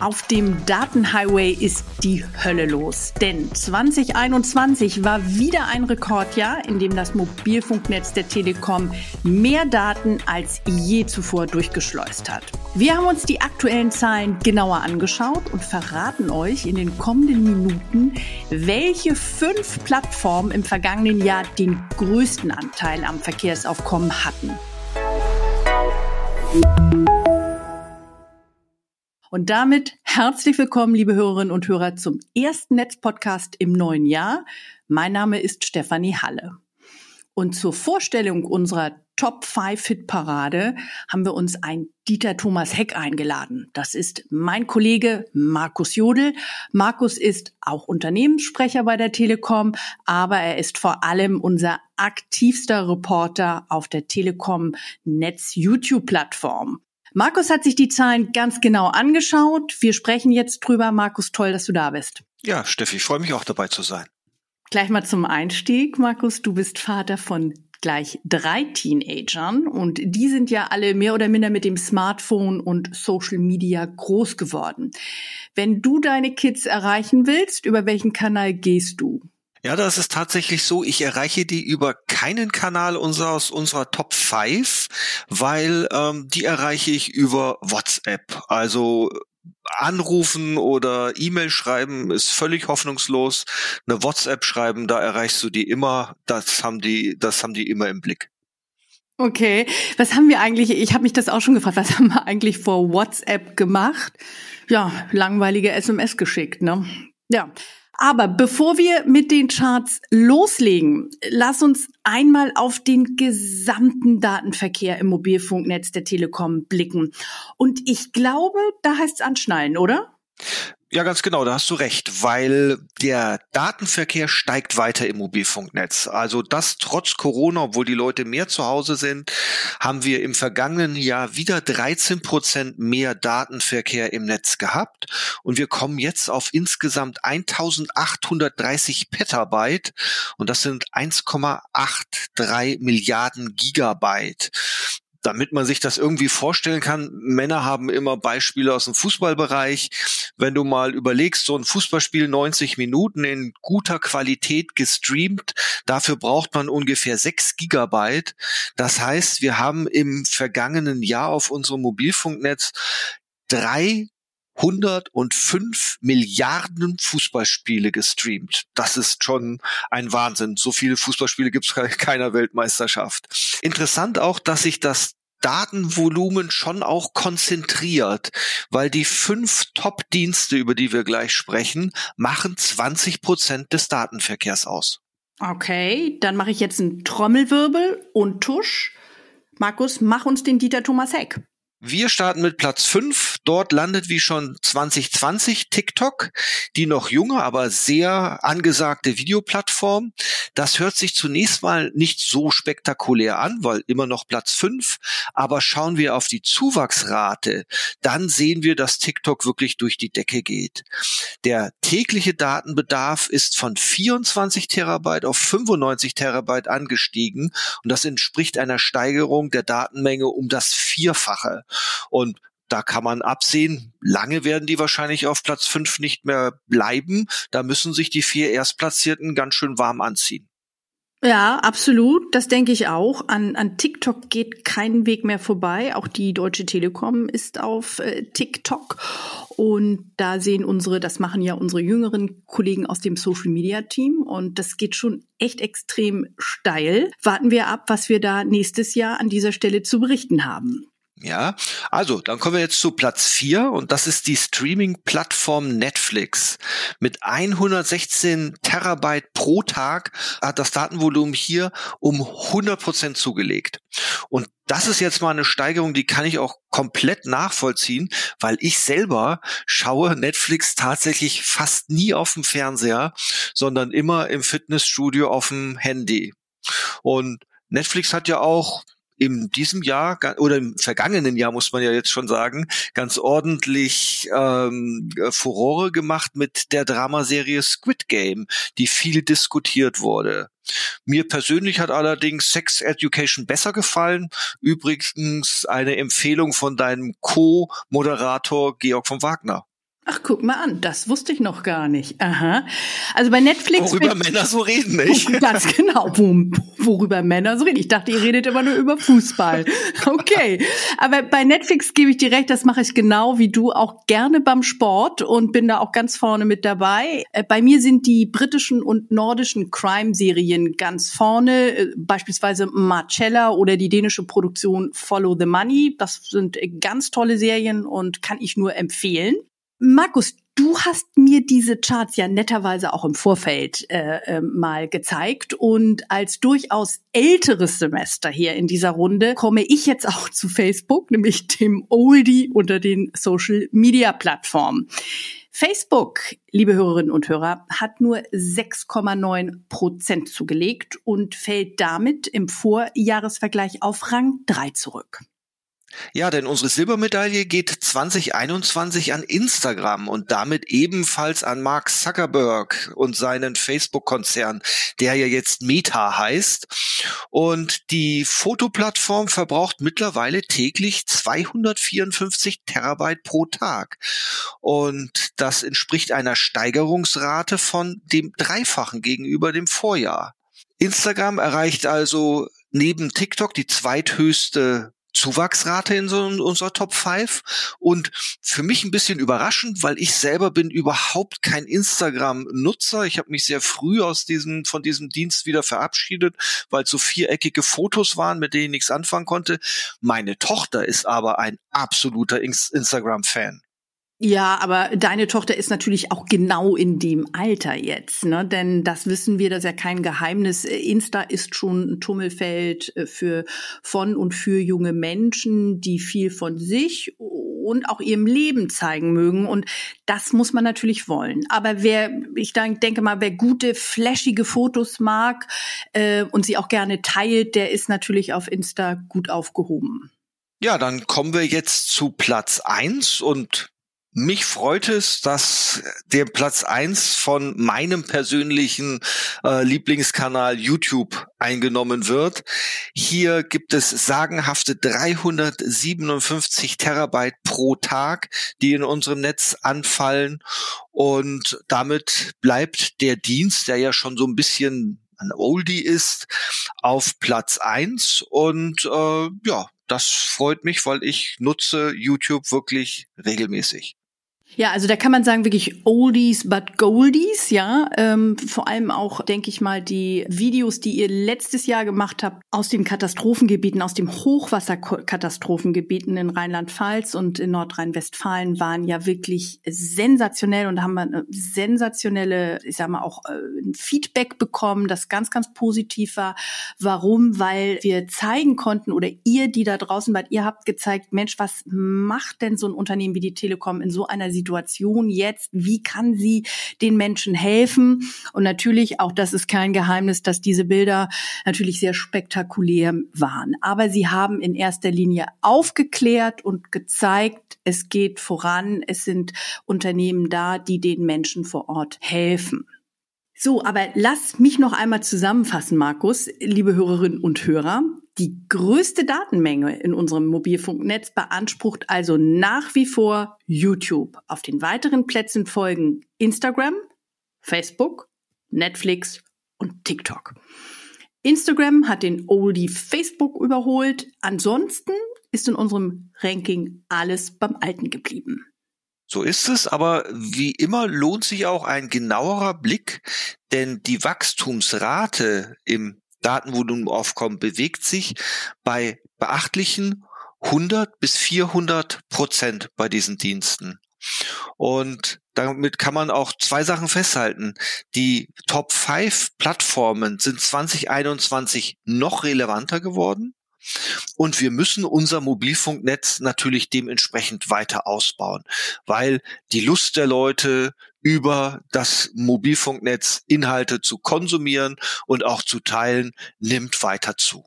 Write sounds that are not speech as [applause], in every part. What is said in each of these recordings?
Auf dem Datenhighway ist die Hölle los. Denn 2021 war wieder ein Rekordjahr, in dem das Mobilfunknetz der Telekom mehr Daten als je zuvor durchgeschleust hat. Wir haben uns die aktuellen Zahlen genauer angeschaut und verraten euch in den kommenden Minuten, welche fünf Plattformen im vergangenen Jahr den größten Anteil am Verkehrsaufkommen hatten. Und damit herzlich willkommen, liebe Hörerinnen und Hörer, zum ersten Netzpodcast im neuen Jahr. Mein Name ist Stefanie Halle. Und zur Vorstellung unserer Top 5 Hit Parade haben wir uns ein Dieter Thomas Heck eingeladen. Das ist mein Kollege Markus Jodel. Markus ist auch Unternehmenssprecher bei der Telekom, aber er ist vor allem unser aktivster Reporter auf der Telekom Netz YouTube Plattform. Markus hat sich die Zahlen ganz genau angeschaut. Wir sprechen jetzt drüber. Markus, toll, dass du da bist. Ja, Steffi, ich freue mich auch dabei zu sein. Gleich mal zum Einstieg, Markus. Du bist Vater von gleich drei Teenagern und die sind ja alle mehr oder minder mit dem Smartphone und Social Media groß geworden. Wenn du deine Kids erreichen willst, über welchen Kanal gehst du? Ja, das ist tatsächlich so. Ich erreiche die über keinen Kanal unserer, aus unserer Top 5, weil ähm, die erreiche ich über WhatsApp. Also anrufen oder E-Mail schreiben ist völlig hoffnungslos. Eine WhatsApp schreiben, da erreichst du die immer. Das haben die, das haben die immer im Blick. Okay, was haben wir eigentlich? Ich habe mich das auch schon gefragt. Was haben wir eigentlich vor WhatsApp gemacht? Ja, langweilige SMS geschickt, ne? Ja. Aber bevor wir mit den Charts loslegen, lass uns einmal auf den gesamten Datenverkehr im Mobilfunknetz der Telekom blicken. Und ich glaube, da heißt es anschnallen, oder? Ja, ganz genau, da hast du recht, weil der Datenverkehr steigt weiter im Mobilfunknetz. Also das trotz Corona, obwohl die Leute mehr zu Hause sind, haben wir im vergangenen Jahr wieder 13 Prozent mehr Datenverkehr im Netz gehabt. Und wir kommen jetzt auf insgesamt 1830 Petabyte und das sind 1,83 Milliarden Gigabyte damit man sich das irgendwie vorstellen kann, Männer haben immer Beispiele aus dem Fußballbereich. Wenn du mal überlegst, so ein Fußballspiel 90 Minuten in guter Qualität gestreamt, dafür braucht man ungefähr 6 Gigabyte. Das heißt, wir haben im vergangenen Jahr auf unserem Mobilfunknetz drei 105 Milliarden Fußballspiele gestreamt. Das ist schon ein Wahnsinn. So viele Fußballspiele gibt es keiner Weltmeisterschaft. Interessant auch, dass sich das Datenvolumen schon auch konzentriert, weil die fünf Top-Dienste, über die wir gleich sprechen, machen 20 Prozent des Datenverkehrs aus. Okay, dann mache ich jetzt einen Trommelwirbel und Tusch. Markus, mach uns den Dieter Thomas Heck. Wir starten mit Platz 5. Dort landet wie schon 2020 TikTok, die noch junge, aber sehr angesagte Videoplattform. Das hört sich zunächst mal nicht so spektakulär an, weil immer noch Platz 5. Aber schauen wir auf die Zuwachsrate, dann sehen wir, dass TikTok wirklich durch die Decke geht. Der tägliche Datenbedarf ist von 24 Terabyte auf 95 Terabyte angestiegen und das entspricht einer Steigerung der Datenmenge um das Vierfache. Und da kann man absehen, lange werden die wahrscheinlich auf Platz fünf nicht mehr bleiben. Da müssen sich die vier Erstplatzierten ganz schön warm anziehen. Ja, absolut. Das denke ich auch. An, an TikTok geht kein Weg mehr vorbei. Auch die Deutsche Telekom ist auf äh, TikTok. Und da sehen unsere, das machen ja unsere jüngeren Kollegen aus dem Social Media Team. Und das geht schon echt extrem steil. Warten wir ab, was wir da nächstes Jahr an dieser Stelle zu berichten haben. Ja, also dann kommen wir jetzt zu Platz vier und das ist die Streaming-Plattform Netflix. Mit 116 Terabyte pro Tag hat das Datenvolumen hier um 100 Prozent zugelegt. Und das ist jetzt mal eine Steigerung, die kann ich auch komplett nachvollziehen, weil ich selber schaue Netflix tatsächlich fast nie auf dem Fernseher, sondern immer im Fitnessstudio auf dem Handy. Und Netflix hat ja auch in diesem Jahr oder im vergangenen Jahr muss man ja jetzt schon sagen, ganz ordentlich ähm, Furore gemacht mit der Dramaserie Squid Game, die viel diskutiert wurde. Mir persönlich hat allerdings Sex Education besser gefallen. Übrigens eine Empfehlung von deinem Co-Moderator Georg von Wagner. Ach, guck mal an, das wusste ich noch gar nicht. Aha. Also bei Netflix. Worüber Männer so reden, nicht? Ganz genau, worüber Männer so reden. Ich dachte, ihr redet immer nur über Fußball. [laughs] Okay. Aber bei Netflix gebe ich dir recht, das mache ich genau wie du auch gerne beim Sport und bin da auch ganz vorne mit dabei. Äh, bei mir sind die britischen und nordischen Crime-Serien ganz vorne, äh, beispielsweise Marcella oder die dänische Produktion Follow the Money. Das sind ganz tolle Serien und kann ich nur empfehlen. Markus, du hast mir diese Charts ja netterweise auch im Vorfeld äh, äh, mal gezeigt und als durchaus älteres Semester hier in dieser Runde komme ich jetzt auch zu Facebook, nämlich dem Oldie unter den Social Media Plattformen. Facebook, liebe Hörerinnen und Hörer, hat nur 6,9 Prozent zugelegt und fällt damit im Vorjahresvergleich auf Rang 3 zurück. Ja, denn unsere Silbermedaille geht 2021 an Instagram und damit ebenfalls an Mark Zuckerberg und seinen Facebook-Konzern, der ja jetzt Meta heißt. Und die Fotoplattform verbraucht mittlerweile täglich 254 Terabyte pro Tag. Und das entspricht einer Steigerungsrate von dem Dreifachen gegenüber dem Vorjahr. Instagram erreicht also neben TikTok die zweithöchste Zuwachsrate in so unserer Top 5 und für mich ein bisschen überraschend, weil ich selber bin überhaupt kein Instagram-Nutzer. Ich habe mich sehr früh aus diesem, von diesem Dienst wieder verabschiedet, weil es so viereckige Fotos waren, mit denen ich nichts anfangen konnte. Meine Tochter ist aber ein absoluter Instagram-Fan. Ja, aber deine Tochter ist natürlich auch genau in dem Alter jetzt, ne? Denn das wissen wir, das ist ja kein Geheimnis. Insta ist schon ein Tummelfeld äh, für von und für junge Menschen, die viel von sich und auch ihrem Leben zeigen mögen. Und das muss man natürlich wollen. Aber wer, ich denke mal, wer gute, flashige Fotos mag äh, und sie auch gerne teilt, der ist natürlich auf Insta gut aufgehoben. Ja, dann kommen wir jetzt zu Platz eins und mich freut es, dass der Platz eins von meinem persönlichen äh, Lieblingskanal YouTube eingenommen wird. Hier gibt es sagenhafte 357 Terabyte pro Tag, die in unserem Netz anfallen. Und damit bleibt der Dienst, der ja schon so ein bisschen ein Oldie ist, auf Platz eins Und äh, ja, das freut mich, weil ich nutze YouTube wirklich regelmäßig. Ja, also da kann man sagen, wirklich Oldies but Goldies, ja. Ähm, vor allem auch, denke ich mal, die Videos, die ihr letztes Jahr gemacht habt aus den Katastrophengebieten, aus dem Hochwasserkatastrophengebieten in Rheinland-Pfalz und in Nordrhein-Westfalen waren ja wirklich sensationell und haben wir eine sensationelle, ich sag mal, auch äh, ein Feedback bekommen, das ganz, ganz positiv war. Warum? Weil wir zeigen konnten oder ihr, die da draußen wart, ihr habt gezeigt, Mensch, was macht denn so ein Unternehmen wie die Telekom in so einer? Situation jetzt? Wie kann sie den Menschen helfen? Und natürlich, auch das ist kein Geheimnis, dass diese Bilder natürlich sehr spektakulär waren. Aber sie haben in erster Linie aufgeklärt und gezeigt, es geht voran. Es sind Unternehmen da, die den Menschen vor Ort helfen. So, aber lass mich noch einmal zusammenfassen, Markus, liebe Hörerinnen und Hörer. Die größte Datenmenge in unserem Mobilfunknetz beansprucht also nach wie vor YouTube. Auf den weiteren Plätzen folgen Instagram, Facebook, Netflix und TikTok. Instagram hat den Oldie Facebook überholt. Ansonsten ist in unserem Ranking alles beim Alten geblieben. So ist es, aber wie immer lohnt sich auch ein genauerer Blick, denn die Wachstumsrate im Datenvolumenaufkommen bewegt sich bei beachtlichen 100 bis 400 Prozent bei diesen Diensten. Und damit kann man auch zwei Sachen festhalten. Die Top 5 Plattformen sind 2021 noch relevanter geworden. Und wir müssen unser Mobilfunknetz natürlich dementsprechend weiter ausbauen, weil die Lust der Leute über das Mobilfunknetz Inhalte zu konsumieren und auch zu teilen nimmt weiter zu.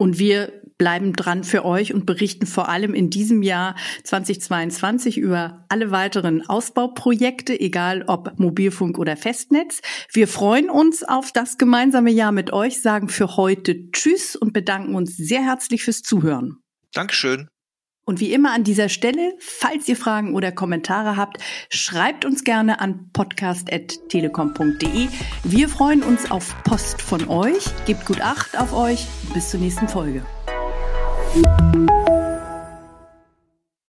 Und wir bleiben dran für euch und berichten vor allem in diesem Jahr 2022 über alle weiteren Ausbauprojekte, egal ob Mobilfunk oder Festnetz. Wir freuen uns auf das gemeinsame Jahr mit euch, sagen für heute Tschüss und bedanken uns sehr herzlich fürs Zuhören. Dankeschön. Und wie immer an dieser Stelle, falls ihr Fragen oder Kommentare habt, schreibt uns gerne an podcast.telekom.de. Wir freuen uns auf Post von euch. Gebt gut Acht auf euch. Bis zur nächsten Folge.